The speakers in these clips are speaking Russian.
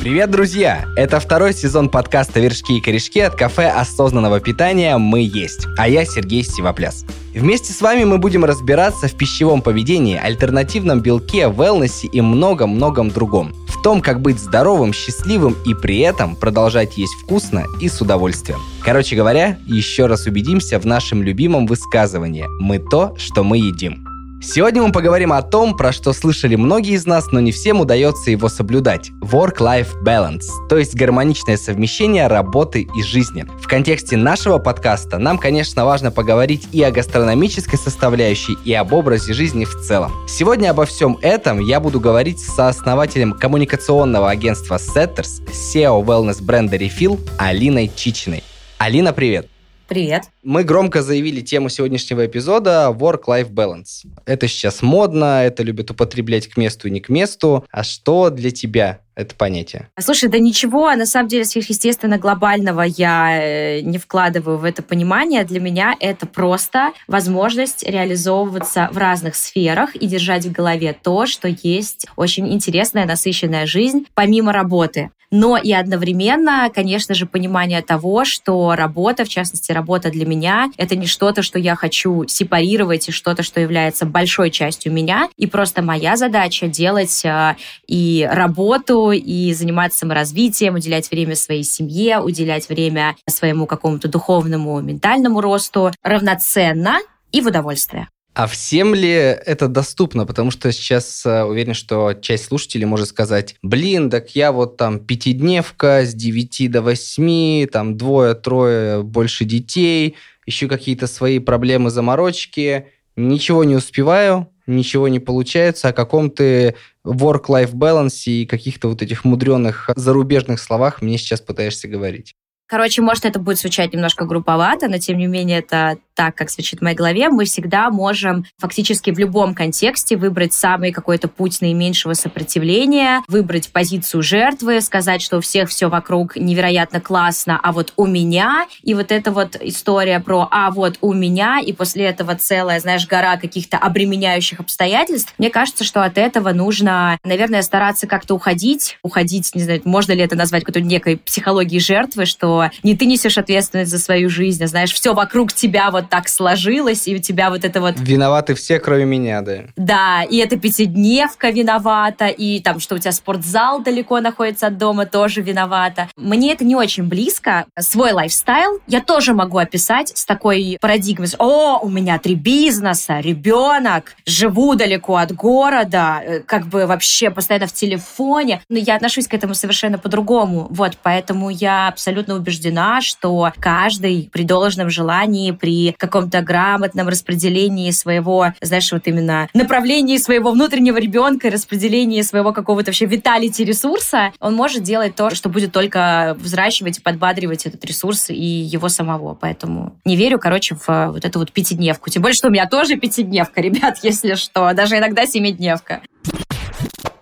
Привет, друзья! Это второй сезон подкаста «Вершки и корешки» от кафе осознанного питания «Мы есть». А я Сергей Стивопляс. Вместе с вами мы будем разбираться в пищевом поведении, альтернативном белке, велнесе и многом-многом другом. В том, как быть здоровым, счастливым и при этом продолжать есть вкусно и с удовольствием. Короче говоря, еще раз убедимся в нашем любимом высказывании «Мы то, что мы едим». Сегодня мы поговорим о том, про что слышали многие из нас, но не всем удается его соблюдать. Work-life balance, то есть гармоничное совмещение работы и жизни. В контексте нашего подкаста нам, конечно, важно поговорить и о гастрономической составляющей, и об образе жизни в целом. Сегодня обо всем этом я буду говорить с сооснователем коммуникационного агентства Setters, SEO wellness бренда Refill Алиной Чичиной. Алина, привет! Привет. Мы громко заявили тему сегодняшнего эпизода Work-Life Balance. Это сейчас модно, это любят употреблять к месту и не к месту. А что для тебя это понятие? Слушай, да ничего, а на самом деле сверхъестественно глобального я э, не вкладываю в это понимание. Для меня это просто возможность реализовываться в разных сферах и держать в голове то, что есть очень интересная, насыщенная жизнь помимо работы но и одновременно, конечно же, понимание того, что работа, в частности, работа для меня, это не что-то, что я хочу сепарировать, и что-то, что является большой частью меня, и просто моя задача делать э, и работу, и заниматься саморазвитием, уделять время своей семье, уделять время своему какому-то духовному, ментальному росту равноценно и в удовольствие. А всем ли это доступно? Потому что сейчас э, уверен, что часть слушателей может сказать, блин, так я вот там пятидневка с 9 до 8, там двое-трое больше детей, еще какие-то свои проблемы, заморочки, ничего не успеваю, ничего не получается, о каком ты work-life balance и каких-то вот этих мудреных зарубежных словах мне сейчас пытаешься говорить. Короче, может, это будет звучать немножко групповато, но тем не менее это так, как звучит в моей голове, мы всегда можем фактически в любом контексте выбрать самый какой-то путь наименьшего сопротивления, выбрать позицию жертвы, сказать, что у всех все вокруг невероятно классно, а вот у меня, и вот эта вот история про «а вот у меня», и после этого целая, знаешь, гора каких-то обременяющих обстоятельств, мне кажется, что от этого нужно, наверное, стараться как-то уходить, уходить, не знаю, можно ли это назвать какой-то некой психологией жертвы, что не ты несешь ответственность за свою жизнь, а знаешь, все вокруг тебя вот так сложилось, и у тебя вот это вот... Виноваты все, кроме меня, да. Да, и эта пятидневка виновата, и там, что у тебя спортзал далеко находится от дома, тоже виновата. Мне это не очень близко. Свой лайфстайл я тоже могу описать с такой парадигмой. О, у меня три бизнеса, ребенок, живу далеко от города, э, как бы вообще постоянно в телефоне. Но я отношусь к этому совершенно по-другому. Вот, поэтому я абсолютно убеждена, что каждый при должном желании, при каком-то грамотном распределении своего, знаешь, вот именно направлении своего внутреннего ребенка, распределении своего какого-то вообще виталити ресурса, он может делать то, что будет только взращивать и подбадривать этот ресурс и его самого. Поэтому не верю, короче, в вот эту вот пятидневку. Тем более, что у меня тоже пятидневка, ребят, если что. Даже иногда семидневка.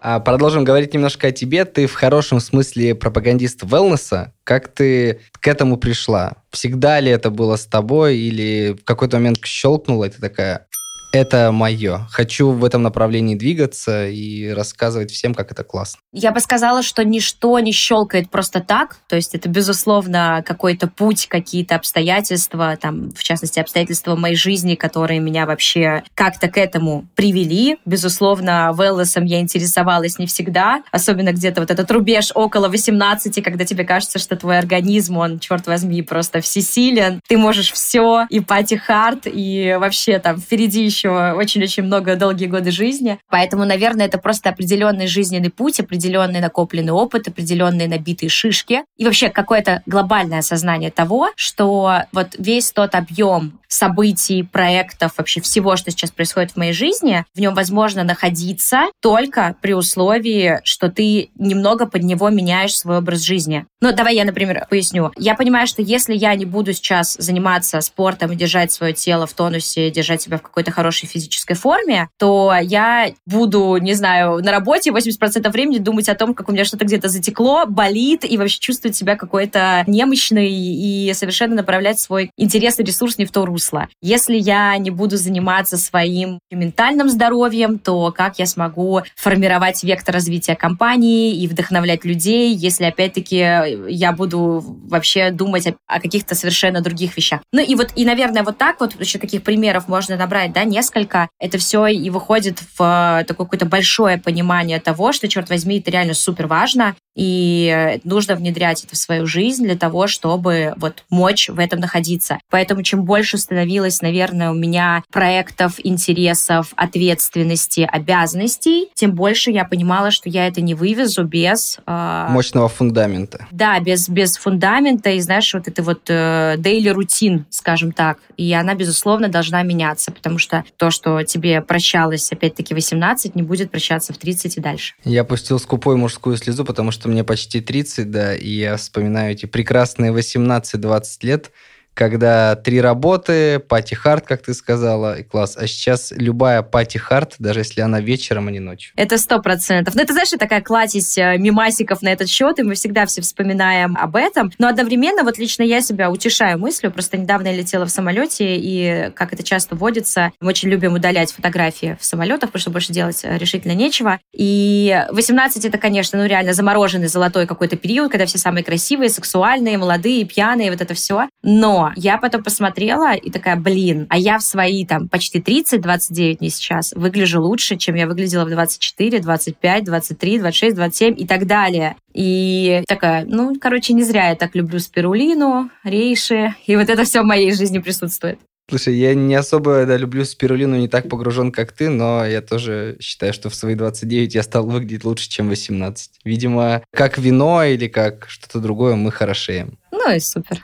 А продолжим говорить немножко о тебе. Ты в хорошем смысле пропагандист велнеса. Как ты к этому пришла? Всегда ли это было с тобой или в какой-то момент щелкнуло, и ты такая, это мое. Хочу в этом направлении двигаться и рассказывать всем, как это классно. Я бы сказала, что ничто не щелкает просто так. То есть это, безусловно, какой-то путь, какие-то обстоятельства, там, в частности, обстоятельства моей жизни, которые меня вообще как-то к этому привели. Безусловно, велнесом я интересовалась не всегда, особенно где-то вот этот рубеж около 18, когда тебе кажется, что твой организм, он, черт возьми, просто всесилен. Ты можешь все, и пати хард, и вообще там впереди еще еще очень-очень много долгие годы жизни. Поэтому, наверное, это просто определенный жизненный путь, определенный накопленный опыт, определенные набитые шишки. И вообще какое-то глобальное осознание того, что вот весь тот объем событий, проектов, вообще всего, что сейчас происходит в моей жизни, в нем возможно находиться только при условии, что ты немного под него меняешь свой образ жизни. Ну, давай я, например, поясню. Я понимаю, что если я не буду сейчас заниматься спортом и держать свое тело в тонусе, держать себя в какой-то хорошей физической форме, то я буду, не знаю, на работе 80% времени думать о том, как у меня что-то где-то затекло, болит, и вообще чувствовать себя какой-то немощной и совершенно направлять свой интересный ресурс не в то русло русло. Если я не буду заниматься своим ментальным здоровьем, то как я смогу формировать вектор развития компании и вдохновлять людей, если, опять-таки, я буду вообще думать о, каких-то совершенно других вещах. Ну и вот, и, наверное, вот так вот, еще таких примеров можно набрать, да, несколько. Это все и выходит в такое какое-то большое понимание того, что, черт возьми, это реально супер важно, и нужно внедрять это в свою жизнь для того, чтобы вот мочь в этом находиться. Поэтому чем больше становилось, наверное, у меня проектов, интересов, ответственности, обязанностей, тем больше я понимала, что я это не вывезу без... Э, Мощного фундамента. Да, без, без фундамента и, знаешь, вот это вот э, daily рутин, скажем так. И она, безусловно, должна меняться, потому что то, что тебе прощалось, опять-таки, 18, не будет прощаться в 30 и дальше. Я пустил скупой мужскую слезу, потому что мне почти 30, да, и я вспоминаю эти прекрасные 18-20 лет, когда три работы, пати хард, как ты сказала, и класс. А сейчас любая пати хард, даже если она вечером, а не ночью. Это сто процентов. Ну, это, знаешь, такая кладезь э, мимасиков на этот счет, и мы всегда все вспоминаем об этом. Но одновременно, вот лично я себя утешаю мыслью. Просто недавно я летела в самолете, и, как это часто водится, мы очень любим удалять фотографии в самолетах, потому что больше делать э, решительно нечего. И 18 это, конечно, ну, реально замороженный золотой какой-то период, когда все самые красивые, сексуальные, молодые, пьяные, вот это все. Но я потом посмотрела и такая, блин, а я в свои там почти 30, 29 не сейчас, выгляжу лучше, чем я выглядела в 24, 25, 23, 26, 27 и так далее. И такая, ну, короче, не зря я так люблю спирулину, рейши, и вот это все в моей жизни присутствует. Слушай, я не особо да, люблю спирулину, не так погружен, как ты, но я тоже считаю, что в свои 29 я стал выглядеть лучше, чем 18. Видимо, как вино или как что-то другое мы хорошеем. Ну и супер.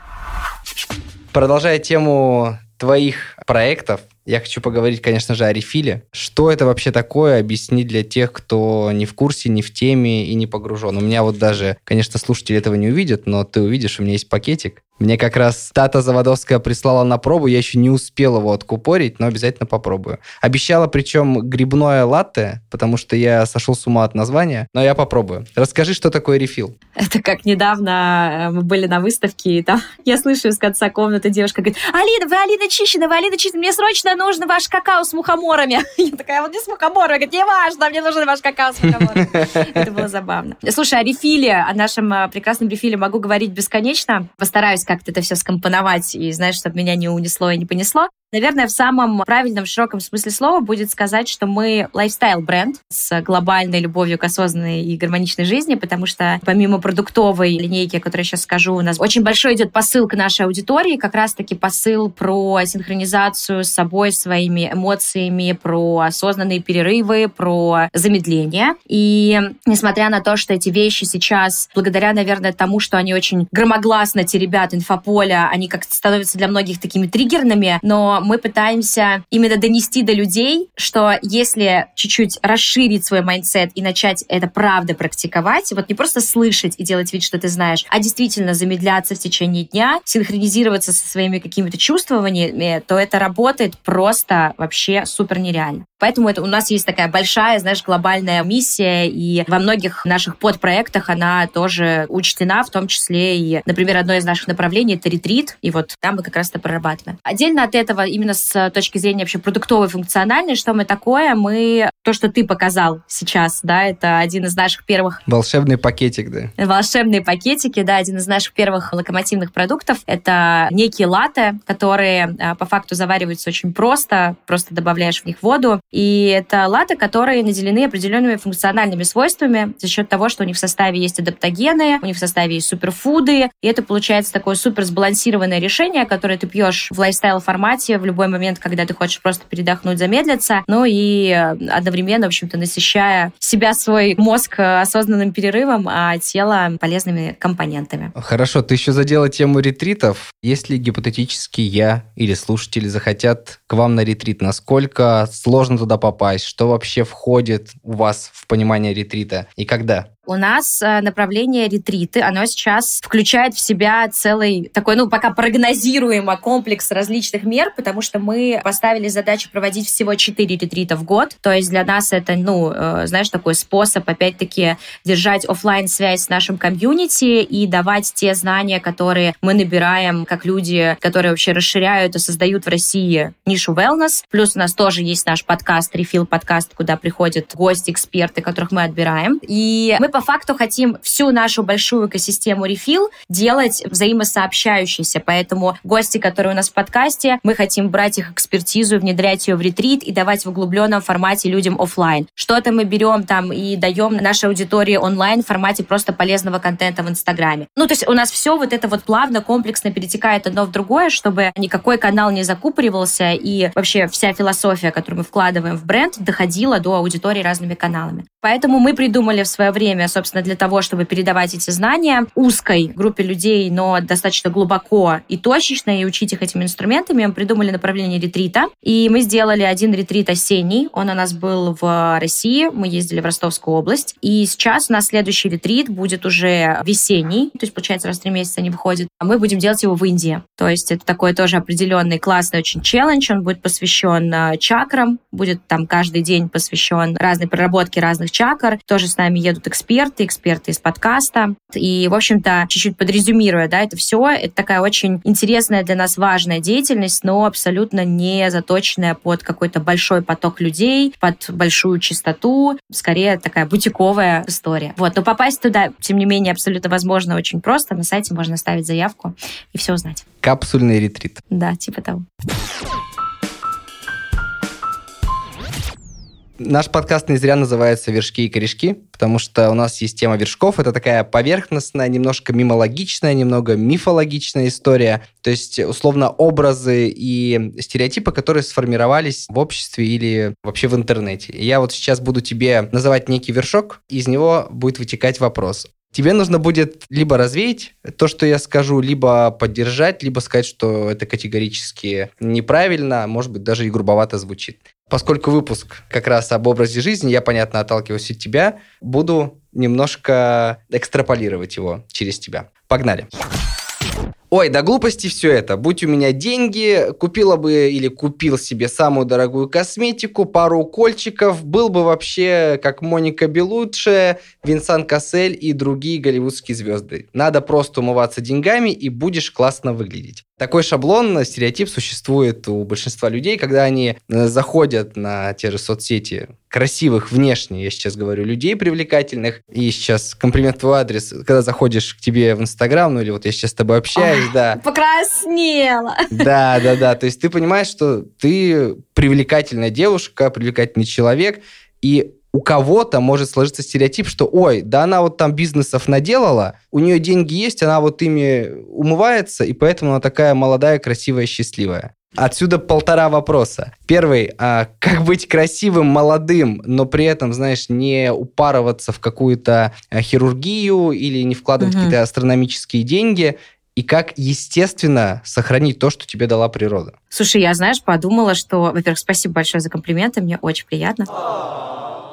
Продолжая тему твоих проектов, я хочу поговорить, конечно же, о рефиле. Что это вообще такое? Объяснить для тех, кто не в курсе, не в теме и не погружен. У меня вот даже, конечно, слушатели этого не увидят, но ты увидишь, у меня есть пакетик. Мне как раз Тата Заводовская прислала на пробу, я еще не успел его откупорить, но обязательно попробую. Обещала причем грибное латте, потому что я сошел с ума от названия, но я попробую. Расскажи, что такое рефил. Это как недавно э, мы были на выставке, и там я слышу из конца комнаты девушка говорит, Алина, вы Алина Чищина, вы Алина Чищина, мне срочно нужно ваш какао с мухоморами. Я такая, вот не с мухоморами, говорит, не важно, мне нужен ваш какао с мухоморами. Это было забавно. Слушай, о рефиле, о нашем э, прекрасном рефиле могу говорить бесконечно. Постараюсь как-то это все скомпоновать и, знаешь, чтобы меня не унесло и не понесло. Наверное, в самом правильном, широком смысле слова будет сказать, что мы лайфстайл-бренд с глобальной любовью к осознанной и гармоничной жизни, потому что помимо продуктовой линейки, о которой я сейчас скажу, у нас очень большой идет посыл к нашей аудитории, как раз-таки посыл про синхронизацию с собой, своими эмоциями, про осознанные перерывы, про замедление. И несмотря на то, что эти вещи сейчас, благодаря, наверное, тому, что они очень громогласно теребят инфополя, они как-то становятся для многих такими триггерными, но мы пытаемся именно донести до людей, что если чуть-чуть расширить свой mindset и начать это правда практиковать, вот не просто слышать и делать вид, что ты знаешь, а действительно замедляться в течение дня, синхронизироваться со своими какими-то чувствованиями, то это работает просто вообще супер нереально. Поэтому это у нас есть такая большая, знаешь, глобальная миссия, и во многих наших подпроектах она тоже учтена, в том числе и, например, одно из наших направлений — это ретрит, и вот там мы как раз это прорабатываем. Отдельно от этого именно с точки зрения вообще продуктовой функциональной, что мы такое, мы то, что ты показал сейчас, да, это один из наших первых... Волшебный пакетик, да. Волшебные пакетики, да, один из наших первых локомотивных продуктов. Это некие латы, которые а, по факту завариваются очень просто, просто добавляешь в них воду. И это латы, которые наделены определенными функциональными свойствами за счет того, что у них в составе есть адаптогены, у них в составе есть суперфуды, и это получается такое супер сбалансированное решение, которое ты пьешь в лайфстайл в любой момент, когда ты хочешь просто передохнуть, замедлиться, ну и одновременно, в общем-то, насыщая себя, свой мозг осознанным перерывом, а тело полезными компонентами. Хорошо, ты еще задела тему ретритов. Если гипотетически я или слушатели захотят к вам на ретрит, насколько сложно туда попасть? Что вообще входит у вас в понимание ретрита и когда? У нас э, направление ретриты, оно сейчас включает в себя целый такой, ну, пока прогнозируемо комплекс различных мер, потому что мы поставили задачу проводить всего 4 ретрита в год. То есть для нас это, ну, э, знаешь, такой способ, опять-таки, держать офлайн связь с нашим комьюнити и давать те знания, которые мы набираем как люди, которые вообще расширяют и создают в России нишу wellness. Плюс у нас тоже есть наш подкаст, рефил подкаст, куда приходят гости, эксперты, которых мы отбираем. И мы по факту хотим всю нашу большую экосистему рефил делать взаимосообщающейся. Поэтому гости, которые у нас в подкасте, мы хотим брать их экспертизу, внедрять ее в ретрит и давать в углубленном формате людям офлайн. Что-то мы берем там и даем нашей аудитории онлайн в формате просто полезного контента в Инстаграме. Ну, то есть у нас все вот это вот плавно, комплексно перетекает одно в другое, чтобы никакой канал не закупоривался и вообще вся философия, которую мы вкладываем в бренд, доходила до аудитории разными каналами. Поэтому мы придумали в свое время, собственно, для того, чтобы передавать эти знания узкой группе людей, но достаточно глубоко и точечно, и учить их этими инструментами, мы придумали направление ретрита. И мы сделали один ретрит осенний. Он у нас был в России. Мы ездили в Ростовскую область. И сейчас у нас следующий ретрит будет уже весенний. То есть, получается, раз в три месяца они выходят. А мы будем делать его в Индии. То есть это такой тоже определенный классный очень челлендж. Он будет посвящен э, чакрам. Будет там каждый день посвящен разной проработке разных чакр. Тоже с нами едут эксперты, эксперты из подкаста. И, в общем-то, чуть-чуть подрезюмируя, да, это все, это такая очень интересная для нас важная деятельность, но абсолютно не заточенная под какой-то большой поток людей, под большую частоту, скорее такая бутиковая история. Вот, но попасть туда, тем не менее, абсолютно возможно очень просто. На сайте можно оставить заявку и все узнать. Капсульный ретрит. Да, типа того. Наш подкаст не зря называется «Вершки и корешки», потому что у нас есть тема вершков. Это такая поверхностная, немножко мимологичная, немного мифологичная история. То есть, условно, образы и стереотипы, которые сформировались в обществе или вообще в интернете. Я вот сейчас буду тебе называть некий вершок, из него будет вытекать вопрос. Тебе нужно будет либо развеять то, что я скажу, либо поддержать, либо сказать, что это категорически неправильно, может быть, даже и грубовато звучит. Поскольку выпуск как раз об образе жизни, я, понятно, отталкиваюсь от тебя, буду немножко экстраполировать его через тебя. Погнали. Ой, да глупости все это. Будь у меня деньги, купила бы или купил себе самую дорогую косметику, пару укольчиков, был бы вообще как Моника Белуччи, Винсан Кассель и другие голливудские звезды. Надо просто умываться деньгами и будешь классно выглядеть. Такой шаблон, стереотип существует у большинства людей, когда они э, заходят на те же соцсети красивых внешне, я сейчас говорю, людей привлекательных, и сейчас комплимент твой адрес, когда заходишь к тебе в Инстаграм, ну или вот я сейчас с тобой общаюсь, Ой, да. Покраснела. Да, да, да, то есть ты понимаешь, что ты привлекательная девушка, привлекательный человек, и у кого-то может сложиться стереотип, что, ой, да она вот там бизнесов наделала, у нее деньги есть, она вот ими умывается, и поэтому она такая молодая, красивая, счастливая. Отсюда полтора вопроса. Первый, а как быть красивым, молодым, но при этом, знаешь, не упарываться в какую-то а, хирургию или не вкладывать угу. какие-то астрономические деньги, и как, естественно, сохранить то, что тебе дала природа. Слушай, я, знаешь, подумала, что, во-первых, спасибо большое за комплименты, мне очень приятно.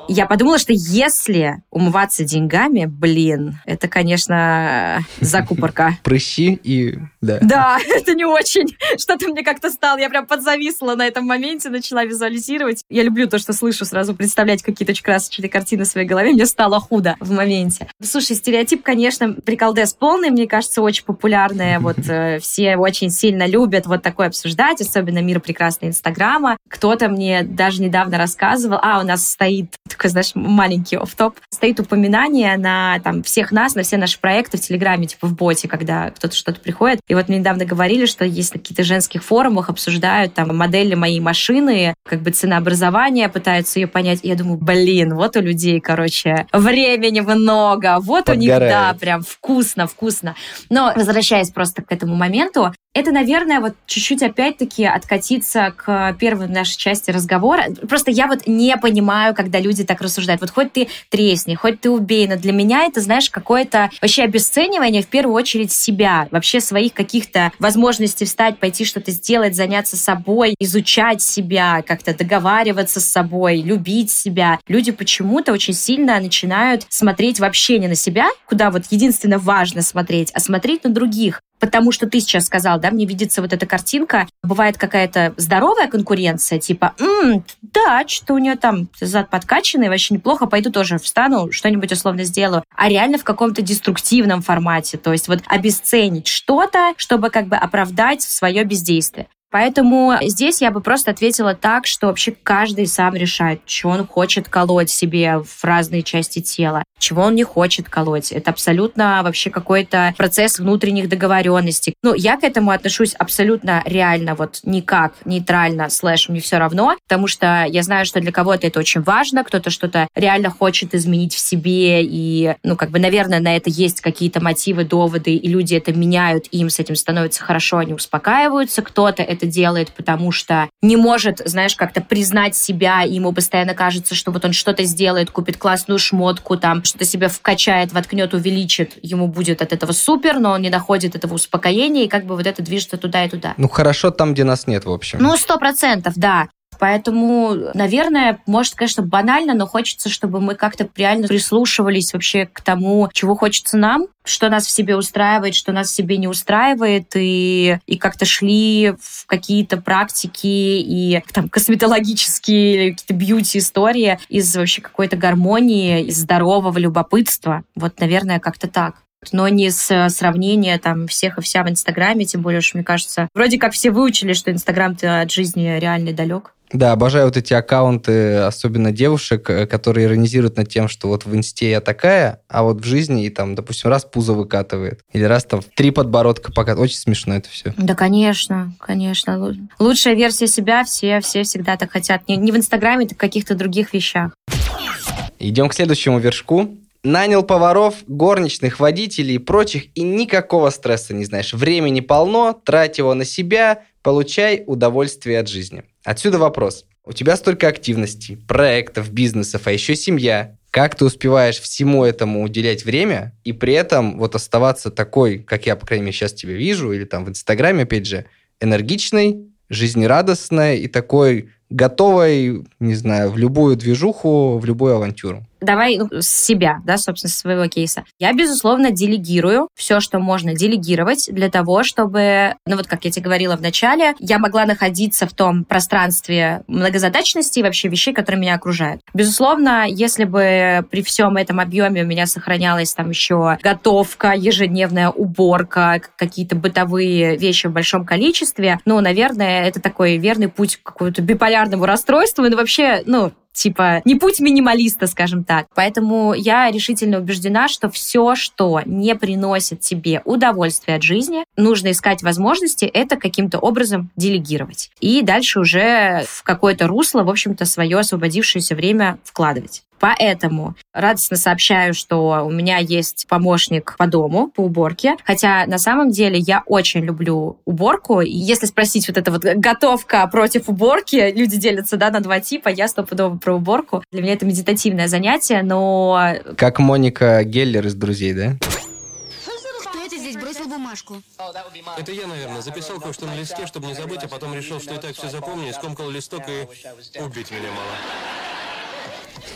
Я подумала, что если умываться деньгами, блин, это, конечно, закупорка. Прыщи и... Да. Да, это не очень. Что-то мне как-то стало. Я прям подзависла на этом моменте, начала визуализировать. Я люблю то, что слышу, сразу представлять какие-то очень красочные картины в своей голове. Мне стало худо в моменте. Слушай, стереотип, конечно, приколдес полный, мне кажется, очень популярный. Вот э, все очень сильно любят вот такое обсуждать, особенно мир прекрасный Инстаграма. Кто-то мне даже недавно рассказывал, а, у нас стоит такой, знаешь, маленький оф-топ. Стоит упоминание на там, всех нас, на все наши проекты в Телеграме, типа в боте, когда кто-то что-то приходит. И вот мне недавно говорили, что есть на каких-то женских форумах обсуждают там модели моей машины, как бы ценообразование, пытаются ее понять. И я думаю, блин, вот у людей, короче, времени много, вот Подгорает. у них, да, прям вкусно, вкусно. Но возвращаясь просто к этому моменту, Это, наверное, вот чуть-чуть опять-таки откатиться к первой нашей части разговора. Просто я вот не понимаю, когда люди так рассуждают. Вот хоть ты тресни, хоть ты убей, но для меня это, знаешь, какое-то вообще обесценивание в первую очередь себя, вообще своих каких-то возможностей встать, пойти что-то сделать, заняться собой, изучать себя, как-то договариваться с собой, любить себя. Люди почему-то очень сильно начинают смотреть вообще не на себя, куда вот единственно важно смотреть, а смотреть на других потому что ты сейчас сказал, да, мне видится вот эта картинка, бывает какая-то здоровая конкуренция, типа, М, да, что у нее там зад подкачанный, вообще неплохо, пойду тоже встану, что-нибудь условно сделаю, а реально в каком-то деструктивном формате, то есть вот обесценить что-то, чтобы как бы оправдать свое бездействие. Поэтому здесь я бы просто ответила так, что вообще каждый сам решает, что он хочет колоть себе в разные части тела, чего он не хочет колоть. Это абсолютно вообще какой-то процесс внутренних договоренностей. Ну, я к этому отношусь абсолютно реально, вот никак, нейтрально, слэш, мне все равно, потому что я знаю, что для кого-то это очень важно, кто-то что-то реально хочет изменить в себе, и, ну, как бы, наверное, на это есть какие-то мотивы, доводы, и люди это меняют, им с этим становится хорошо, они успокаиваются, кто-то это делает, потому что не может, знаешь, как-то признать себя, ему постоянно кажется, что вот он что-то сделает, купит классную шмотку, там, что-то себя вкачает, воткнет, увеличит, ему будет от этого супер, но он не находит этого успокоения, и как бы вот это движется туда и туда. Ну, хорошо там, где нас нет, в общем. Ну, сто процентов, да. Поэтому, наверное, может, конечно, банально, но хочется, чтобы мы как-то реально прислушивались вообще к тому, чего хочется нам, что нас в себе устраивает, что нас в себе не устраивает, и, и как-то шли в какие-то практики и там косметологические какие-то бьюти-истории из вообще какой-то гармонии, из здорового любопытства. Вот, наверное, как-то так но не с сравнения там всех и вся в Инстаграме, тем более, что, мне кажется, вроде как все выучили, что Инстаграм-то от жизни реально далек. Да, обожаю вот эти аккаунты, особенно девушек, э, которые иронизируют над тем, что вот в инсте я такая, а вот в жизни и там, допустим, раз пузо выкатывает, или раз там три подбородка пока. Очень смешно это все. Да, конечно, конечно. Лучшая версия себя все, все всегда так хотят. Не, не в Инстаграме, так в каких-то других вещах. Идем к следующему вершку. Нанял поваров, горничных, водителей и прочих, и никакого стресса не знаешь. Времени полно, трать его на себя, получай удовольствие от жизни. Отсюда вопрос. У тебя столько активностей, проектов, бизнесов, а еще семья. Как ты успеваешь всему этому уделять время и при этом вот оставаться такой, как я, по крайней мере, сейчас тебя вижу, или там в Инстаграме, опять же, энергичной, жизнерадостной и такой готовой, не знаю, в любую движуху, в любую авантюру? Давай ну, с себя, да, собственно, с своего кейса. Я, безусловно, делегирую все, что можно делегировать для того, чтобы, ну вот как я тебе говорила в начале, я могла находиться в том пространстве многозадачности и вообще вещей, которые меня окружают. Безусловно, если бы при всем этом объеме у меня сохранялась там еще готовка, ежедневная уборка, какие-то бытовые вещи в большом количестве, ну, наверное, это такой верный путь к какому-то биполярному расстройству, ну, вообще, ну, типа не путь минималиста, скажем так. Поэтому я решительно убеждена, что все, что не приносит тебе удовольствие от жизни, нужно искать возможности это каким-то образом делегировать. И дальше уже в какое-то русло, в общем-то, свое освободившееся время вкладывать. Поэтому радостно сообщаю, что у меня есть помощник по дому, по уборке. Хотя на самом деле я очень люблю уборку. И если спросить вот это вот готовка против уборки, люди делятся да, на два типа. Я стопудово про уборку. Для меня это медитативное занятие, но... Как Моника Геллер из «Друзей», да? бумажку. Это я, наверное, записал кое-что на листе, чтобы не забыть, а потом решил, что и так все запомню, скомкал листок и убить меня мало.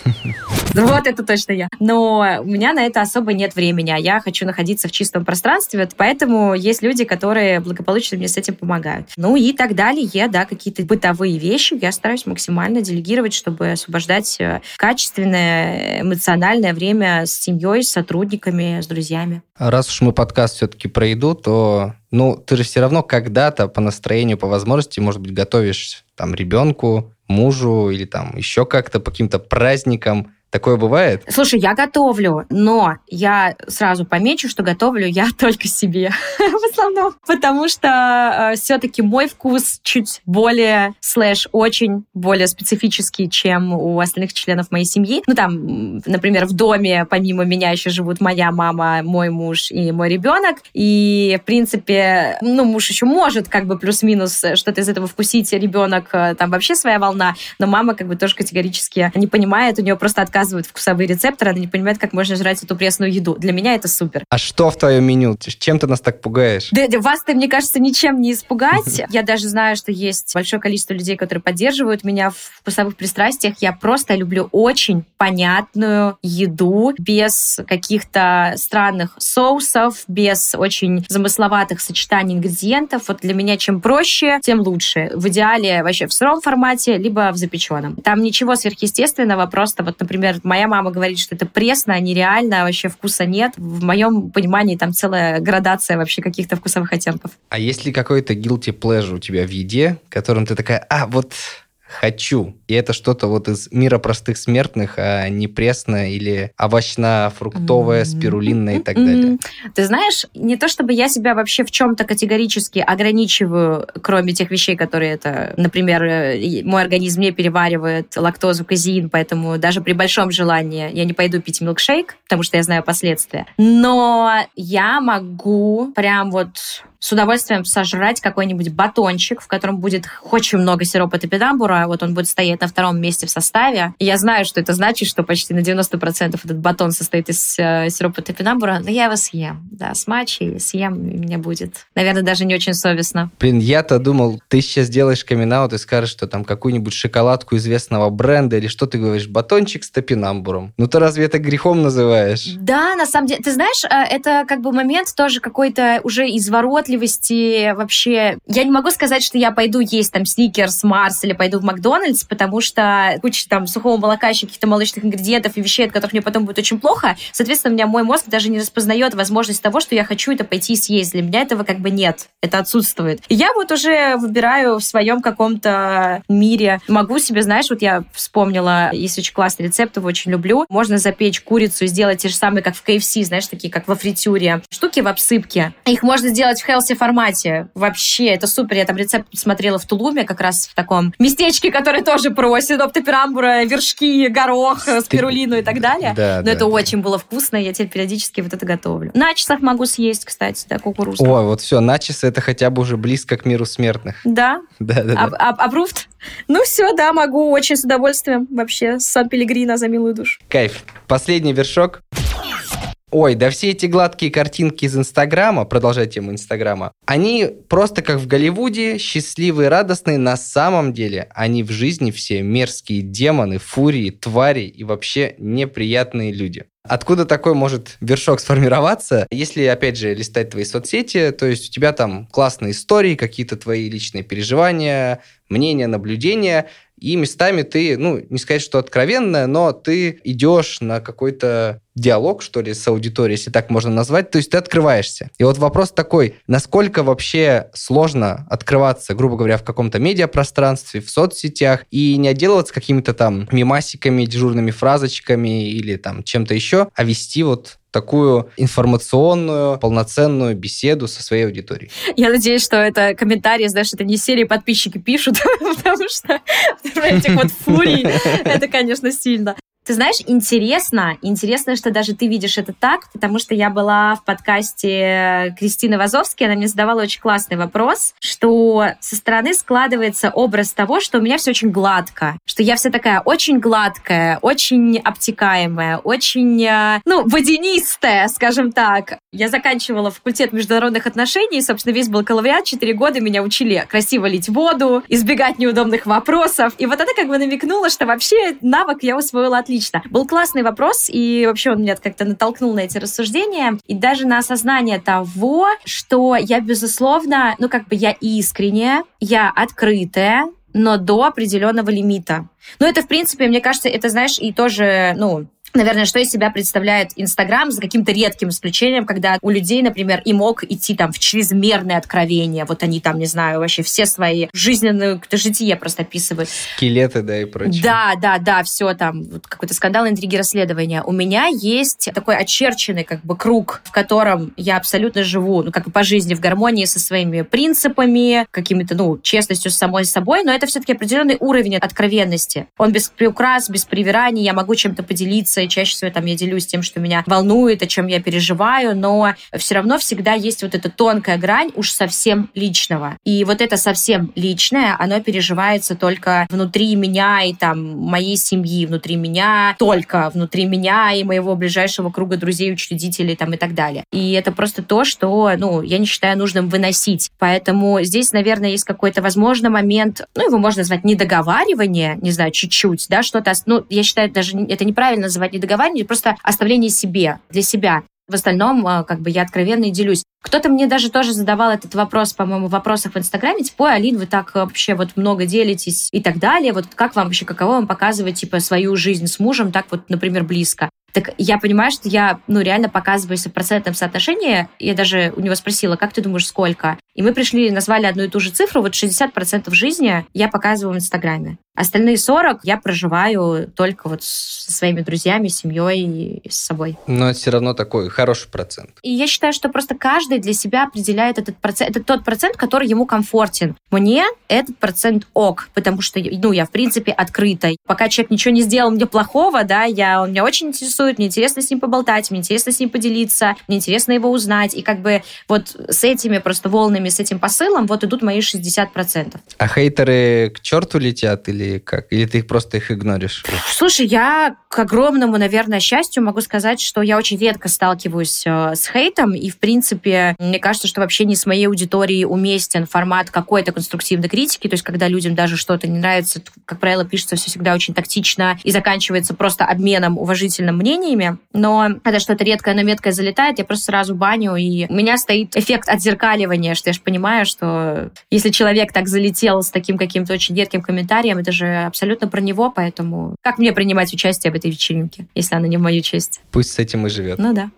Вот это точно я. Но у меня на это особо нет времени, а я хочу находиться в чистом пространстве, поэтому есть люди, которые благополучно мне с этим помогают. Ну и так далее, да, какие-то бытовые вещи я стараюсь максимально делегировать, чтобы освобождать э, качественное эмоциональное время с семьей, с сотрудниками, с друзьями. Раз уж мы подкаст все-таки про еду, то ну, ты же все равно когда-то по настроению, по возможности, может быть, готовишь там ребенку, мужу или там еще как-то по каким-то праздникам Такое бывает? Слушай, я готовлю, но я сразу помечу, что готовлю я только себе в основном, потому что э, все-таки мой вкус чуть более слэш очень более специфический, чем у остальных членов моей семьи. Ну там, например, в доме помимо меня еще живут моя мама, мой муж и мой ребенок, и в принципе, ну муж еще может как бы плюс-минус что-то из этого вкусить, ребенок э, там вообще своя волна, но мама как бы тоже категорически не понимает, у нее просто отказ показывают вкусовые рецепторы, она не понимает, как можно жрать эту пресную еду. Для меня это супер. А что в твоем меню? Чем ты нас так пугаешь? Да, вас ты, мне кажется, ничем не испугать. Я даже знаю, что есть большое количество людей, которые поддерживают меня в вкусовых пристрастиях. Я просто люблю очень понятную еду, без каких-то странных соусов, без очень замысловатых сочетаний ингредиентов. Вот для меня чем проще, тем лучше. В идеале вообще в сыром формате, либо в запеченном. Там ничего сверхъестественного, просто вот, например, моя мама говорит, что это пресно, нереально, вообще вкуса нет. В моем понимании там целая градация вообще каких-то вкусовых оттенков. А есть ли какой-то guilty pleasure у тебя в еде, которым ты такая, а, вот хочу. И это что-то вот из мира простых смертных, а не пресное или овощно-фруктовое, mm-hmm. спирулинное и так далее. Ты знаешь, не то чтобы я себя вообще в чем-то категорически ограничиваю, кроме тех вещей, которые это, например, э, мой организм не переваривает лактозу, казеин, поэтому даже при большом желании я не пойду пить милкшейк, потому что я знаю последствия. Но я могу прям вот с удовольствием сожрать какой-нибудь батончик, в котором будет очень много сиропа топинамбура, вот он будет стоять на втором месте в составе. И я знаю, что это значит, что почти на 90% этот батон состоит из э, сиропа топинамбура, но я его съем. Да, с матчей съем, и мне будет, наверное, даже не очень совестно. Блин, я-то думал, ты сейчас сделаешь камин и скажешь, что там какую-нибудь шоколадку известного бренда или что ты говоришь, батончик с топинамбуром. Ну ты разве это грехом называешь? Да, на самом деле, ты знаешь, э, это как бы момент тоже какой-то уже изворотливый выносливости вообще... Я не могу сказать, что я пойду есть там сникерс, Марс или пойду в Макдональдс, потому что куча там сухого молока, еще каких-то молочных ингредиентов и вещей, от которых мне потом будет очень плохо. Соответственно, у меня мой мозг даже не распознает возможность того, что я хочу это пойти и съесть. Для меня этого как бы нет. Это отсутствует. И я вот уже выбираю в своем каком-то мире. Могу себе, знаешь, вот я вспомнила, есть очень классный рецепт, его очень люблю. Можно запечь курицу и сделать те же самые, как в KFC, знаешь, такие, как во фритюре. Штуки в обсыпке. Их можно сделать в health формате. Вообще, это супер. Я там рецепт смотрела в Тулуме, как раз в таком местечке, которое тоже про синоптоперамбура, вершки, горох, спирулину и так далее. Да, Но да, это да. очень было вкусно, я теперь периодически вот это готовлю. На часах могу съесть, кстати, да, кукурузу. Ой, вот все, на часы это хотя бы уже близко к миру смертных. Да? Да, да, да. Approved? Ну все, да, могу очень с удовольствием. Вообще, Сан-Пелегрино за милую душу. Кайф. Последний вершок. Ой, да все эти гладкие картинки из Инстаграма, продолжая тему Инстаграма, они просто как в Голливуде, счастливые, радостные, на самом деле они в жизни все мерзкие демоны, фурии, твари и вообще неприятные люди. Откуда такой может вершок сформироваться? Если, опять же, листать твои соцсети, то есть у тебя там классные истории, какие-то твои личные переживания, мнения, наблюдения, и местами ты, ну, не сказать, что откровенная, но ты идешь на какой-то диалог, что ли, с аудиторией, если так можно назвать, то есть ты открываешься. И вот вопрос такой, насколько вообще сложно открываться, грубо говоря, в каком-то медиапространстве, в соцсетях, и не отделываться какими-то там мимасиками, дежурными фразочками или там чем-то еще, а вести вот такую информационную, полноценную беседу со своей аудиторией. Я надеюсь, что это комментарии, знаешь, это не серии подписчики пишут, потому что этих вот фурий, это, конечно, сильно. Ты знаешь, интересно, интересно, что даже ты видишь это так, потому что я была в подкасте Кристины Вазовски, она мне задавала очень классный вопрос, что со стороны складывается образ того, что у меня все очень гладко, что я вся такая очень гладкая, очень обтекаемая, очень, э, ну, водянистая, скажем так. Я заканчивала факультет международных отношений, и, собственно, весь был бакалавриат, четыре года меня учили красиво лить воду, избегать неудобных вопросов, и вот это как бы намекнуло, что вообще навык я усвоила отлично отлично. Был классный вопрос, и вообще он меня как-то натолкнул на эти рассуждения, и даже на осознание того, что я, безусловно, ну, как бы я искренняя, я открытая, но до определенного лимита. Ну, это, в принципе, мне кажется, это, знаешь, и тоже, ну, наверное, что из себя представляет Инстаграм, за каким-то редким исключением, когда у людей, например, и мог идти там в чрезмерное откровение. Вот они там, не знаю, вообще все свои жизненные житие просто описывают. Скелеты, да, и прочее. Да, да, да, все там, вот какой-то скандал, интриги, расследования. У меня есть такой очерченный как бы круг, в котором я абсолютно живу, ну, как и по жизни, в гармонии со своими принципами, какими-то, ну, честностью с самой собой, но это все-таки определенный уровень откровенности. Он без приукрас, без привираний, я могу чем-то поделиться, чаще всего там я делюсь тем, что меня волнует, о чем я переживаю, но все равно всегда есть вот эта тонкая грань уж совсем личного. И вот это совсем личное, оно переживается только внутри меня и там моей семьи, внутри меня, только внутри меня и моего ближайшего круга друзей, учредителей там и так далее. И это просто то, что, ну, я не считаю нужным выносить. Поэтому здесь, наверное, есть какой-то, возможно, момент, ну, его можно назвать недоговаривание, не знаю, чуть-чуть, да, что-то, ну, я считаю, даже это неправильно называть недоговаривание, просто оставление себе, для себя. В остальном, а, как бы я откровенно и делюсь. Кто-то мне даже тоже задавал этот вопрос, по-моему, в вопросах в Инстаграме, типа, ой, Алин, вы так вообще вот много делитесь и так далее. Вот как вам вообще, каково вам показывать, типа, свою жизнь с мужем так вот, например, близко? Так я понимаю, что я, ну, реально показываюсь в процентном соотношении. Я даже у него спросила, как ты думаешь, сколько? И мы пришли, назвали одну и ту же цифру. Вот 60% жизни я показываю в Инстаграме. Остальные 40 я проживаю только вот со своими друзьями, семьей и с собой. Но это все равно такой хороший процент. И я считаю, что просто каждый для себя определяет этот процент. Это тот процент, который ему комфортен. Мне этот процент ок, потому что, ну, я, в принципе, открыта. Пока человек ничего не сделал мне плохого, да, я, он меня очень интересует, мне интересно с ним поболтать, мне интересно с ним поделиться, мне интересно его узнать. И как бы вот с этими просто волнами, с этим посылом вот идут мои 60%. А хейтеры к черту летят или или как? Или ты их просто их игноришь? Слушай, я к огромному, наверное, счастью могу сказать, что я очень редко сталкиваюсь э, с хейтом, и, в принципе, мне кажется, что вообще не с моей аудиторией уместен формат какой-то конструктивной критики, то есть когда людям даже что-то не нравится, как правило, пишется все всегда очень тактично и заканчивается просто обменом уважительным мнениями, но когда что-то редкое, но меткое залетает, я просто сразу баню, и у меня стоит эффект отзеркаливания, что я же понимаю, что если человек так залетел с таким каким-то очень редким комментарием, это же абсолютно про него, поэтому как мне принимать участие в этой вечеринке, если она не в мою честь? Пусть с этим и живет. Ну да.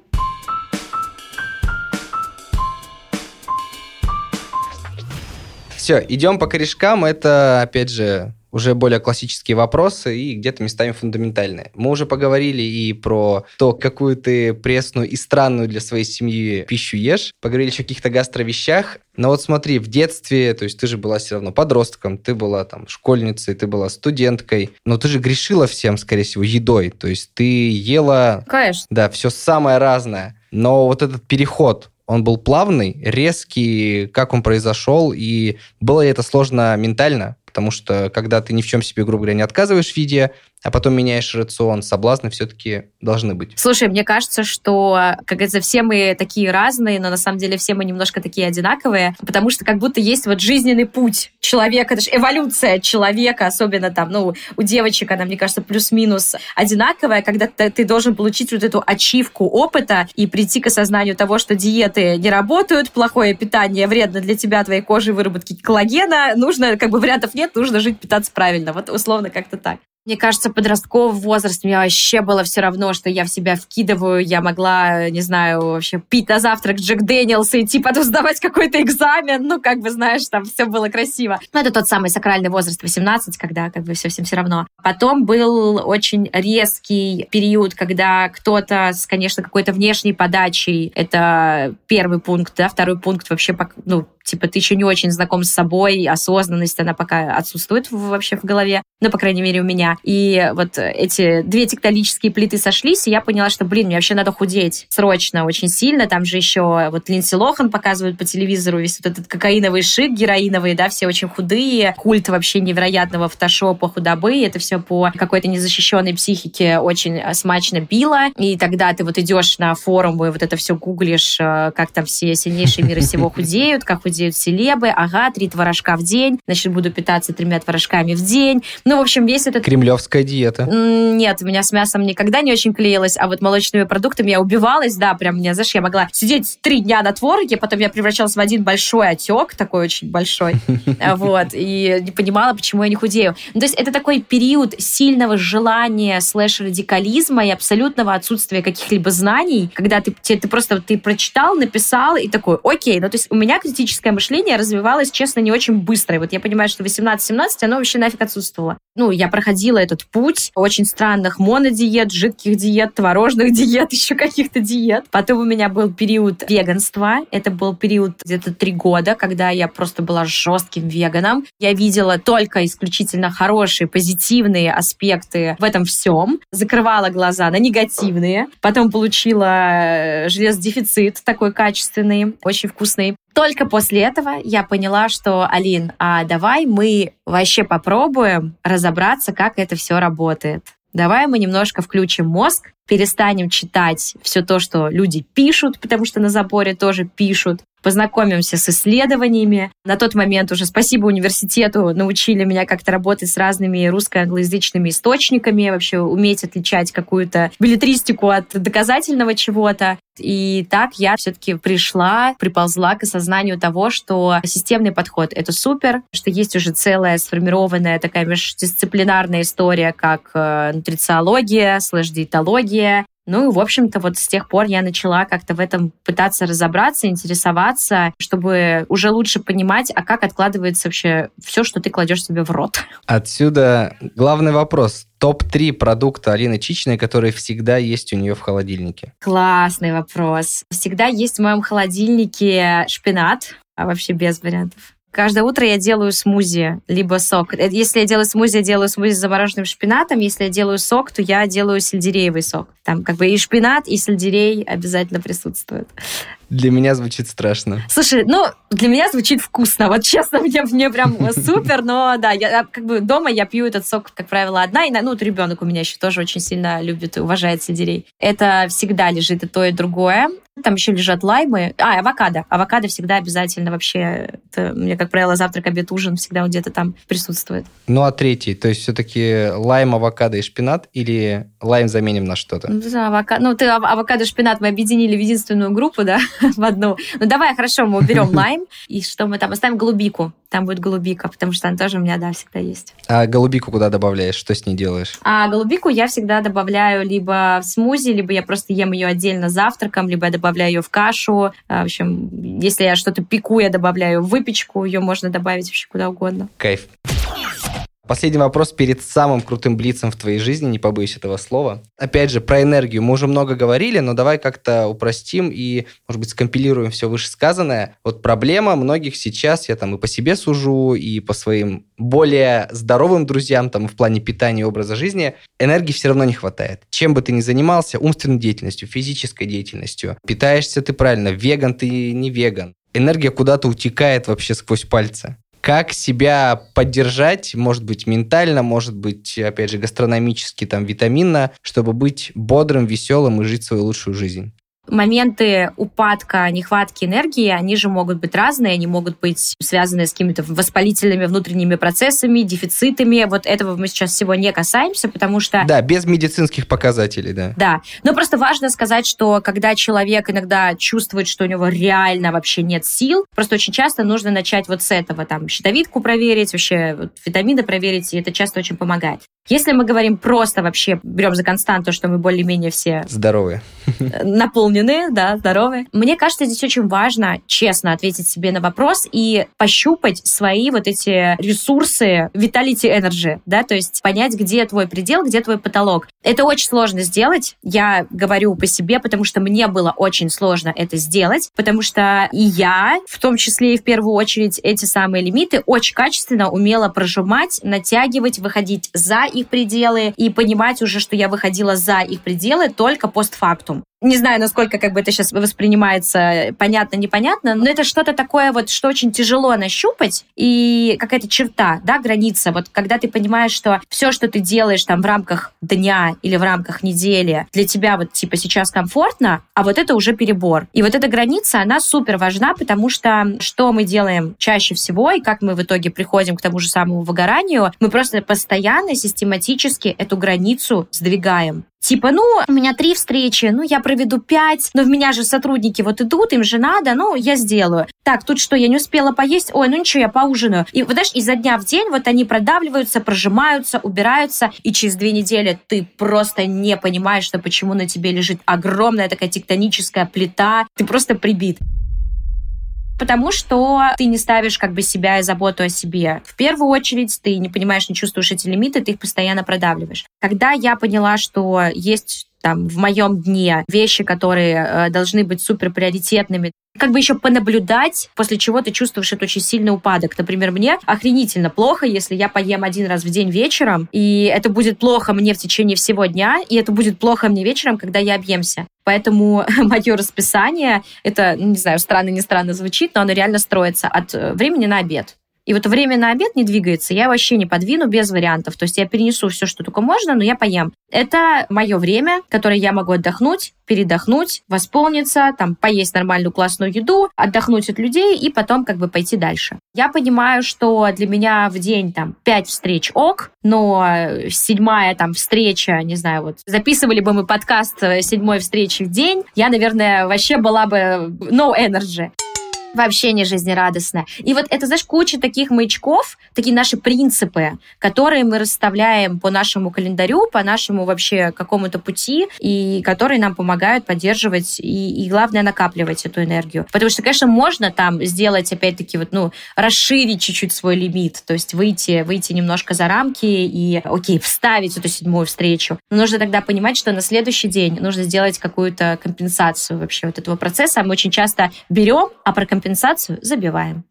Все, идем по корешкам. Это, опять же, уже более классические вопросы и где-то местами фундаментальные. Мы уже поговорили и про то, какую ты пресную и странную для своей семьи пищу ешь. Поговорили еще о каких-то гастровещах. Но вот смотри, в детстве, то есть ты же была все равно подростком, ты была там школьницей, ты была студенткой, но ты же грешила всем, скорее всего, едой. То есть ты ела... Конечно. Да, все самое разное. Но вот этот переход он был плавный, резкий, как он произошел, и было ли это сложно ментально? Потому что когда ты ни в чем себе, грубо говоря, не отказываешь в виде, а потом меняешь рацион, соблазны все-таки должны быть. Слушай, мне кажется, что, как говорится, все мы такие разные, но на самом деле все мы немножко такие одинаковые, потому что как будто есть вот жизненный путь человека, это же эволюция человека, особенно там, ну, у девочек она, мне кажется, плюс-минус одинаковая, когда ты, ты должен получить вот эту ачивку опыта и прийти к осознанию того, что диеты не работают, плохое питание вредно для тебя, твоей кожи, выработки коллагена, нужно, как бы вариантов нет, нужно жить, питаться правильно. Вот условно как-то так. Мне кажется, подростковый возраст мне вообще было все равно, что я в себя вкидываю. Я могла, не знаю, вообще пить на завтрак Джек Дэниелс и идти потом сдавать какой-то экзамен. Ну, как бы, знаешь, там все было красиво. Ну, это тот самый сакральный возраст 18, когда как бы все всем все равно. Потом был очень резкий период, когда кто-то с, конечно, какой-то внешней подачей, это первый пункт, да, второй пункт вообще, ну, типа, ты еще не очень знаком с собой, осознанность, она пока отсутствует вообще в голове, ну, по крайней мере, у меня. И вот эти две тектонические плиты сошлись, и я поняла, что, блин, мне вообще надо худеть срочно, очень сильно. Там же еще вот Линдси Лохан показывают по телевизору весь вот этот кокаиновый шик, героиновый, да, все очень худые, культ вообще невероятного фотошопа, худобы, это все по какой-то незащищенной психике очень смачно било. И тогда ты вот идешь на форумы, вот это все гуглишь, э, как там все сильнейшие мира всего худеют, как худеют селебы, ага, три творожка в день, значит, буду питаться тремя творожками в день. Ну, в общем, весь этот... Кремлевская диета. Нет, у меня с мясом никогда не очень клеилось, а вот молочными продуктами я убивалась, да, прям мне, знаешь, я могла сидеть три дня на твороге, потом я превращалась в один большой отек, такой очень большой, вот, и не понимала, почему я не худею. Ну, то есть это такой период сильного желания слэш-радикализма и абсолютного отсутствия каких-либо знаний, когда ты, ты, просто ты прочитал, написал и такой, окей, ну то есть у меня критическое мышление развивалось, честно, не очень быстро. И вот я понимаю, что 18-17 оно вообще нафиг отсутствовало. Ну, я проходила этот путь очень странных монодиет, жидких диет, творожных диет, еще каких-то диет. Потом у меня был период веганства. Это был период где-то три года, когда я просто была жестким веганом. Я видела только исключительно хорошие, позитивные аспекты в этом всем. Закрывала глаза на негативные. Потом получила э, железодефицит такой качественный, очень вкусный. Только после этого я поняла, что, Алин, а давай мы вообще попробуем разобраться, как это все работает. Давай мы немножко включим мозг, перестанем читать все то, что люди пишут, потому что на заборе тоже пишут, познакомимся с исследованиями. На тот момент уже спасибо университету научили меня как-то работать с разными русско-англоязычными источниками, вообще уметь отличать какую-то билетристику от доказательного чего-то. И так я все-таки пришла, приползла к осознанию того, что системный подход — это супер, что есть уже целая сформированная такая междисциплинарная история, как э, нутрициология, слэш-диетология, ну, в общем-то, вот с тех пор я начала как-то в этом пытаться разобраться, интересоваться, чтобы уже лучше понимать, а как откладывается вообще все, что ты кладешь себе в рот. Отсюда главный вопрос. Топ-3 продукта Алины Чичной, которые всегда есть у нее в холодильнике. Классный вопрос. Всегда есть в моем холодильнике шпинат, а вообще без вариантов. Каждое утро я делаю смузи, либо сок. Э, если я делаю смузи, я делаю смузи с замороженным шпинатом. Если я делаю сок, то я делаю сельдереевый сок. Там как бы и шпинат, и сельдерей обязательно присутствуют. Для меня звучит страшно. Слушай, ну, для меня звучит вкусно. Вот честно, мне, мне прям супер, но да, я как бы дома я пью этот сок, как правило, одна. И, ну, вот ребенок у меня еще тоже очень сильно любит и уважает сельдерей. Это всегда лежит и то, и другое. Там еще лежат лаймы. А, авокадо. Авокадо всегда обязательно вообще. Это, мне, как правило, завтрак, обед, ужин всегда где-то там присутствует. Ну, а третий? То есть все-таки лайм, авокадо и шпинат или лайм заменим на что-то? Ну, авока... ну ты авокадо, шпинат мы объединили в единственную группу, да, в одну. Ну, давай, хорошо, мы уберем лайм. И что мы там? Оставим голубику там будет голубика, потому что она тоже у меня, да, всегда есть. А голубику куда добавляешь? Что с ней делаешь? А голубику я всегда добавляю либо в смузи, либо я просто ем ее отдельно завтраком, либо я добавляю ее в кашу. А, в общем, если я что-то пеку, я добавляю в выпечку, ее можно добавить вообще куда угодно. Кайф. Последний вопрос перед самым крутым блицем в твоей жизни, не побоюсь этого слова. Опять же, про энергию мы уже много говорили, но давай как-то упростим и, может быть, скомпилируем все вышесказанное. Вот проблема многих сейчас, я там и по себе сужу, и по своим более здоровым друзьям, там, в плане питания и образа жизни, энергии все равно не хватает. Чем бы ты ни занимался, умственной деятельностью, физической деятельностью, питаешься ты правильно, веган ты не веган, энергия куда-то утекает вообще сквозь пальцы как себя поддержать, может быть, ментально, может быть, опять же, гастрономически, там, витаминно, чтобы быть бодрым, веселым и жить свою лучшую жизнь моменты упадка, нехватки энергии, они же могут быть разные, они могут быть связаны с какими-то воспалительными внутренними процессами, дефицитами. Вот этого мы сейчас всего не касаемся, потому что... Да, без медицинских показателей, да. Да, но просто важно сказать, что когда человек иногда чувствует, что у него реально вообще нет сил, просто очень часто нужно начать вот с этого, там, щитовидку проверить, вообще вот, витамины проверить, и это часто очень помогает. Если мы говорим просто вообще, берем за константу, что мы более-менее все... Здоровые. Наполнены, да, здоровые. Мне кажется, здесь очень важно честно ответить себе на вопрос и пощупать свои вот эти ресурсы vitality energy, да, то есть понять, где твой предел, где твой потолок. Это очень сложно сделать. Я говорю по себе, потому что мне было очень сложно это сделать, потому что и я, в том числе и в первую очередь, эти самые лимиты очень качественно умела прожимать, натягивать, выходить за их пределы и понимать уже, что я выходила за их пределы только постфактум. Не знаю, насколько как бы это сейчас воспринимается понятно, непонятно, но это что-то такое вот, что очень тяжело нащупать, и какая-то черта, да, граница. Вот когда ты понимаешь, что все, что ты делаешь там в рамках дня или в рамках недели, для тебя вот типа сейчас комфортно, а вот это уже перебор. И вот эта граница, она супер важна, потому что что мы делаем чаще всего, и как мы в итоге приходим к тому же самому выгоранию, мы просто постоянно, систематически эту границу сдвигаем Типа, ну, у меня три встречи, ну, я проведу пять, но в меня же сотрудники вот идут, им же надо, ну, я сделаю. Так, тут что, я не успела поесть? Ой, ну ничего, я поужинаю. И, вот знаешь, изо дня в день вот они продавливаются, прожимаются, убираются, и через две недели ты просто не понимаешь, что почему на тебе лежит огромная такая тектоническая плита, ты просто прибит потому что ты не ставишь как бы себя и заботу о себе. В первую очередь ты не понимаешь, не чувствуешь эти лимиты, ты их постоянно продавливаешь. Когда я поняла, что есть там в моем дне вещи, которые э, должны быть супер приоритетными, как бы еще понаблюдать, после чего ты чувствуешь это очень сильный упадок. Например, мне охренительно плохо, если я поем один раз в день вечером, и это будет плохо мне в течение всего дня, и это будет плохо мне вечером, когда я объемся. Поэтому мое расписание, это, ну, не знаю, странно, не странно звучит, но оно реально строится от э, времени на обед. И вот время на обед не двигается, я вообще не подвину без вариантов. То есть я перенесу все, что только можно, но я поем. Это мое время, которое я могу отдохнуть, передохнуть, восполниться, там, поесть нормальную классную еду, отдохнуть от людей и потом как бы пойти дальше. Я понимаю, что для меня в день там пять встреч ок, но седьмая там встреча, не знаю, вот записывали бы мы подкаст э, седьмой встречи в день, я, наверное, вообще была бы no energy вообще не жизнерадостная. И вот это, знаешь, куча таких маячков, такие наши принципы, которые мы расставляем по нашему календарю, по нашему вообще какому-то пути, и которые нам помогают поддерживать и, и главное, накапливать эту энергию. Потому что, конечно, можно там сделать, опять-таки, вот, ну, расширить чуть-чуть свой лимит, то есть выйти, выйти немножко за рамки и, окей, вставить эту седьмую встречу. Но нужно тогда понимать, что на следующий день нужно сделать какую-то компенсацию вообще вот этого процесса. Мы очень часто берем, а про компенсацию забиваем.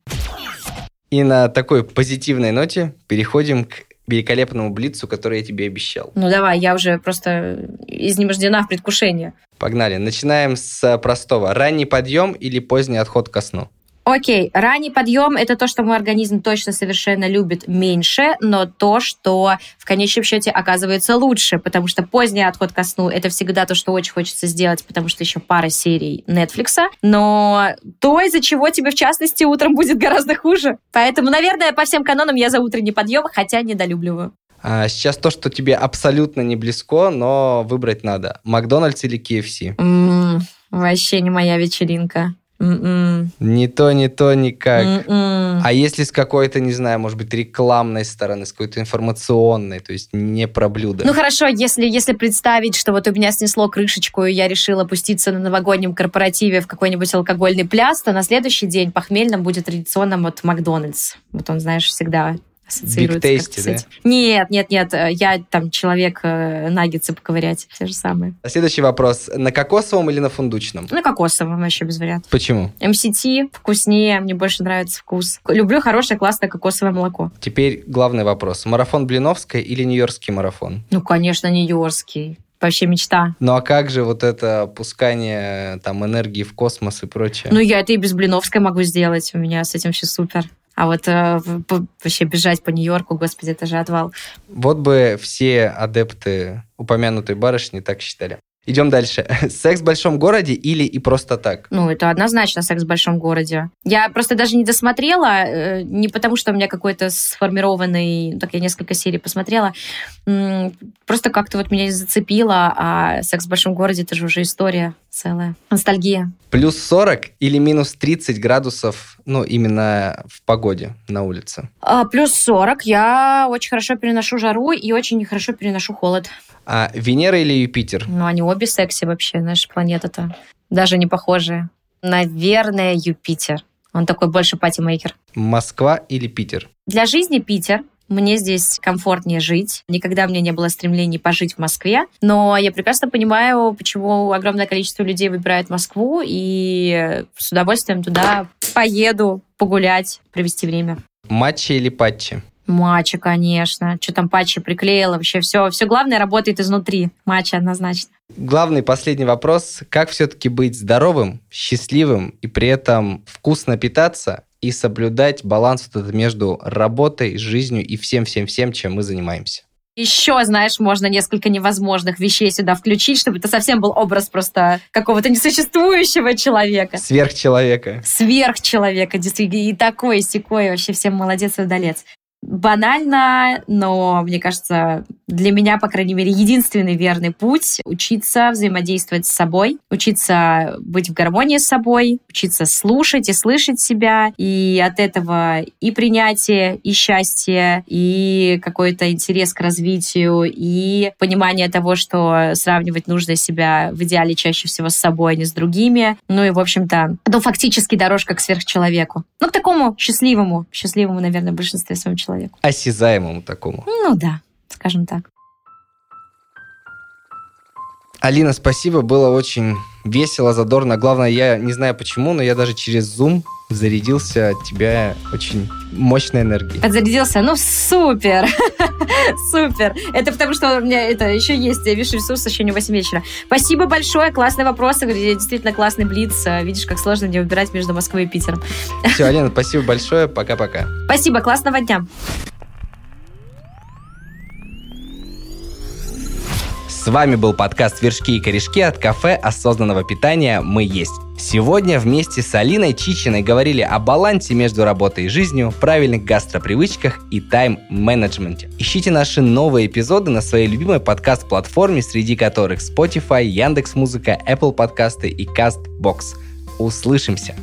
И на такой позитивной ноте переходим к великолепному блицу, который я тебе обещал. Ну давай, я уже просто изнемождена в предвкушении. Погнали. Начинаем с простого. Ранний подъем или поздний отход ко сну? Окей, ранний подъем – это то, что мой организм точно совершенно любит меньше, но то, что в конечном счете оказывается лучше, потому что поздний отход ко сну – это всегда то, что очень хочется сделать, потому что еще пара серий Netflix, но то, из-за чего тебе, в частности, утром будет гораздо хуже. Поэтому, наверное, по всем канонам я за утренний подъем, хотя недолюбливаю. А сейчас то, что тебе абсолютно не близко, но выбрать надо. Макдональдс или KFC? М-м, вообще не моя вечеринка. Mm-mm. Не то, не то, никак. Mm-mm. А если с какой-то, не знаю, может быть, рекламной стороны, с какой-то информационной, то есть не про блюдо. Ну хорошо, если, если представить, что вот у меня снесло крышечку, и я решила опуститься на новогоднем корпоративе в какой-нибудь алкогольный пляс, то на следующий день похмельным будет традиционным вот Макдональдс. Вот он, знаешь, всегда ассоциируется. Tasty, да? Нет, нет, нет, э, я там человек э, наггетсы поковырять, все же самое. Следующий вопрос. На кокосовом или на фундучном? На кокосовом вообще без вариантов. Почему? МСТ вкуснее, мне больше нравится вкус. Люблю хорошее, классное кокосовое молоко. Теперь главный вопрос. Марафон Блиновской или Нью-Йоркский марафон? Ну, конечно, Нью-Йоркский вообще мечта. Ну а как же вот это пускание там энергии в космос и прочее? Ну я это и без Блиновской могу сделать, у меня с этим все супер. А вот э, вообще бежать по Нью-Йорку, господи, это же отвал. Вот бы все адепты упомянутой барышни так считали. Идем дальше. Секс в большом городе или и просто так? Ну, это однозначно секс в большом городе. Я просто даже не досмотрела, э, не потому что у меня какой-то сформированный, так я несколько серий посмотрела, просто как-то вот меня зацепило, а секс в большом городе это же уже история целая, ностальгия. Плюс 40 или минус 30 градусов, ну, именно в погоде на улице? А, плюс 40. Я очень хорошо переношу жару и очень хорошо переношу холод. А Венера или Юпитер? Ну, они обе секси вообще, наша планета-то. Даже не похожие. Наверное, Юпитер. Он такой больше патимейкер. Москва или Питер? Для жизни Питер. Мне здесь комфортнее жить. Никогда мне не было стремлений пожить в Москве. Но я прекрасно понимаю, почему огромное количество людей выбирает Москву. И с удовольствием туда поеду погулять, провести время. Матчи или патчи? Матча, конечно. Что там патчи приклеила? Вообще все, все главное работает изнутри. Матча однозначно. Главный последний вопрос. Как все-таки быть здоровым, счастливым и при этом вкусно питаться и соблюдать баланс вот между работой, жизнью и всем-всем-всем, чем мы занимаемся? Еще, знаешь, можно несколько невозможных вещей сюда включить, чтобы это совсем был образ просто какого-то несуществующего человека. Сверхчеловека. Сверхчеловека, действительно. И такой, и секой, вообще всем молодец и удалец. Банально, но, мне кажется, для меня, по крайней мере, единственный верный путь — учиться взаимодействовать с собой, учиться быть в гармонии с собой, учиться слушать и слышать себя, и от этого и принятие, и счастье, и какой-то интерес к развитию, и понимание того, что сравнивать нужно себя в идеале чаще всего с собой, а не с другими. Ну и, в общем-то, ну, фактически дорожка к сверхчеловеку. Ну, к такому счастливому, счастливому, наверное, в большинстве своем человеку. Осязаемому такому. Ну да, скажем так. Алина, спасибо, было очень весело, задорно. Главное, я не знаю почему, но я даже через Zoom зарядился от тебя очень мощной энергией. Подзарядился? Ну, супер! супер! Это потому, что у меня это еще есть, я вижу ресурс еще не 8 вечера. Спасибо большое, классные вопросы, действительно классный блиц. Видишь, как сложно мне выбирать между Москвой и Питером. Все, Алина, спасибо большое, пока-пока. Спасибо, классного дня. С вами был подкаст «Вершки и корешки» от кафе осознанного питания «Мы есть». Сегодня вместе с Алиной Чичиной говорили о балансе между работой и жизнью, правильных гастропривычках и тайм-менеджменте. Ищите наши новые эпизоды на своей любимой подкаст-платформе, среди которых Spotify, Яндекс.Музыка, Apple подкасты и CastBox. Услышимся!